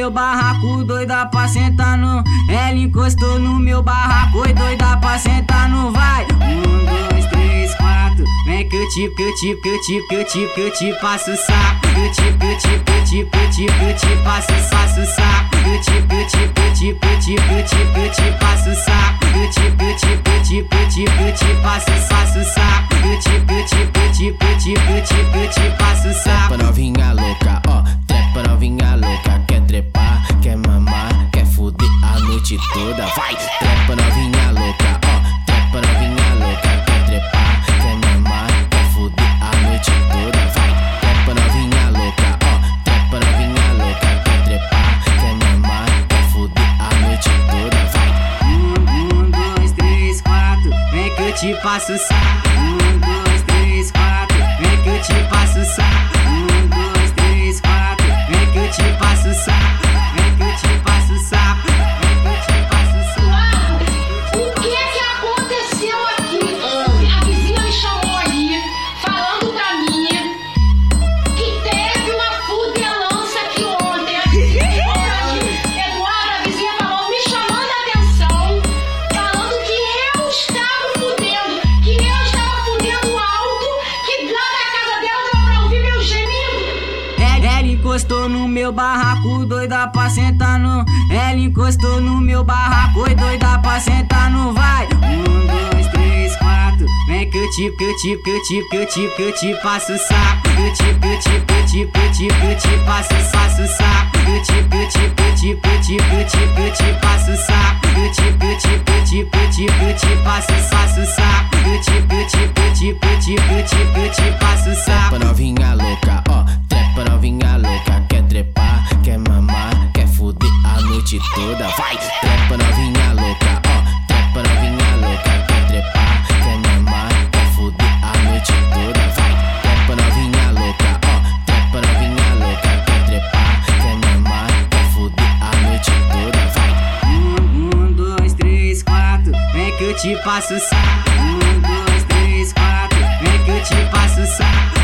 meu barraco, doida pra sentar no. Ela encostou no meu barraco, oi, doida pra sentar no. Vai! Um, dois, três, quatro. Vem que eu te, que eu te, que eu te, que eu te, que eu te passo o saco. Eu te, que eu te, que eu te, que eu te, que eu te passo, passo o saco. Eu te, que eu te, que eu te, que eu te, que eu te, que eu te passo o saco. Eu te, que eu te, que eu te, que eu te, que eu te passo, passo o saco. Que eu te, que eu te, que eu te, que eu te, que eu te, passo o saco. Novinha louca, Trepa novinha louca, ó, trepa novinha louca, quer trepar, quer mamar, quer fuder a noite toda, vai. Trepa novinha louca, ó, trepa novinha louca, quer trepar, quer mamar, quer fuder a noite toda, vai. Um, um, dois, três, quatro. Vem que eu te passo saco. Um, dois, três, quatro. Vem que eu te passo o encostou no meu barraco, doida pra sentar no. Ela encostou no meu barraco, oi, doida pra sentar no. Vai! Um, dois, três, quatro. Vem que eu te, que eu te, que eu te, que eu te, que eu te passo o saco. Eu te, que eu te, que eu te, que eu te, que eu te passo, o saco. Eu te, que eu te, que eu te, que eu te, que eu te, que eu te passo o saco. Eu te, que eu te, que eu te, que eu te, que eu te passo, o saco. Eu que eu te, que eu te, que eu te, que eu te, que eu te passo o saco. Novinha vai. Trepa novinha louca, ó, trepa novinha louca, quer trepar, quer mamar, quer fuder a noite toda, vai. Trepa novinha louca, ó, trepa novinha louca, quer trepar, quer mamar, quer fuder a noite toda, vai. Um, um, dois, três, quatro. Vem que eu te passo saco. Um, dois, três, quatro. Vem que eu te passo o